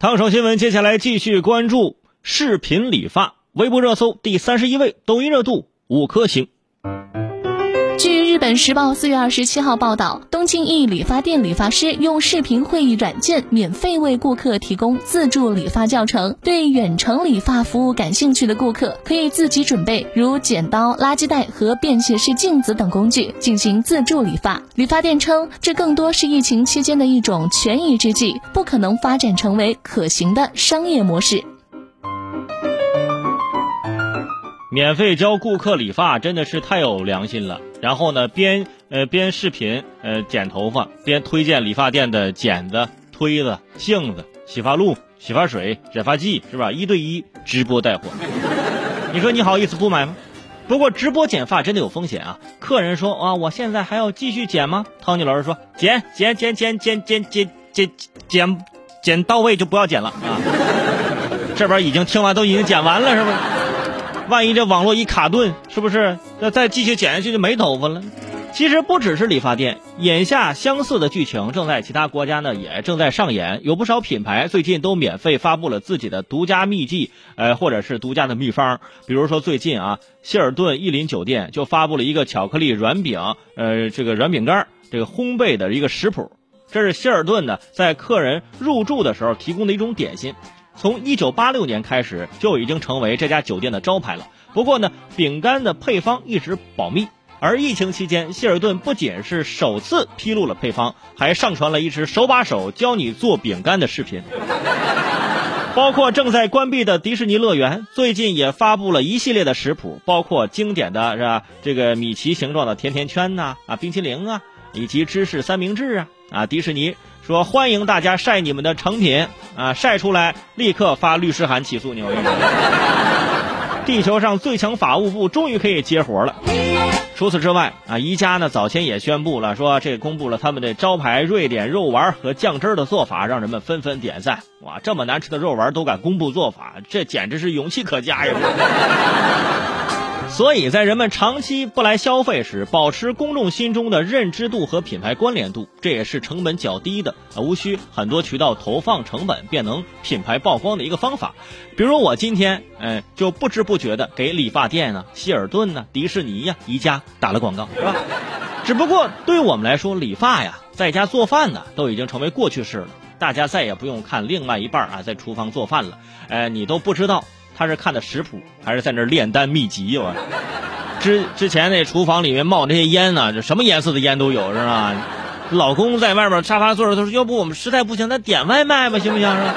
烫手新闻，接下来继续关注视频理发，微博热搜第三十一位，抖音热度五颗星。本时报四月二十七号报道，东京一理发店理发师用视频会议软件免费为顾客提供自助理发教程。对远程理发服务感兴趣的顾客，可以自己准备如剪刀、垃圾袋和便携式镜子等工具进行自助理发。理发店称，这更多是疫情期间的一种权宜之计，不可能发展成为可行的商业模式。免费教顾客理发真的是太有良心了。然后呢，边呃边视频呃剪头发，边推荐理发店的剪子、推子、镜子、洗发露、洗发水、染发剂，是吧？一对一直播带货，你说你好意思不买吗？不过直播剪发真的有风险啊！客人说啊，我现在还要继续剪吗？汤尼老师说，剪剪剪剪剪剪剪剪剪剪到位就不要剪了啊！这边已经听完，都已经剪完了，是不是？万一这网络一卡顿，是不是？那再继续剪下去就没头发了。其实不只是理发店，眼下相似的剧情正在其他国家呢也正在上演。有不少品牌最近都免费发布了自己的独家秘籍，呃，或者是独家的秘方。比如说最近啊，希尔顿逸林酒店就发布了一个巧克力软饼，呃，这个软饼干这个烘焙的一个食谱。这是希尔顿呢在客人入住的时候提供的一种点心。从一九八六年开始就已经成为这家酒店的招牌了。不过呢，饼干的配方一直保密。而疫情期间，希尔顿不仅是首次披露了配方，还上传了一支手把手教你做饼干的视频。包括正在关闭的迪士尼乐园，最近也发布了一系列的食谱，包括经典的是吧？这个米奇形状的甜甜圈呐，啊，冰淇淋啊，以及芝士三明治啊，啊，迪士尼。说欢迎大家晒你们的成品啊，晒出来立刻发律师函起诉你。地球上最强法务部终于可以接活了。除此之外啊，宜家呢早前也宣布了，说这公布了他们的招牌瑞典肉丸和酱汁的做法，让人们纷纷点赞。哇，这么难吃的肉丸都敢公布做法，这简直是勇气可嘉呀！所以在人们长期不来消费时，保持公众心中的认知度和品牌关联度，这也是成本较低的，无需很多渠道投放成本便能品牌曝光的一个方法。比如我今天，嗯，就不知不觉的给理发店呢、希尔顿呢、迪士尼呀、宜家打了广告，是吧？只不过对我们来说，理发呀，在家做饭呢，都已经成为过去式了。大家再也不用看另外一半啊在厨房做饭了，哎，你都不知道。他是看的食谱，还是在那炼丹秘籍？我之之前那厨房里面冒那些烟呢，就什么颜色的烟都有，是吧？老公在外面沙发坐着，他说：“要不我们实在不行，咱点外卖吧，行不行？”是吧？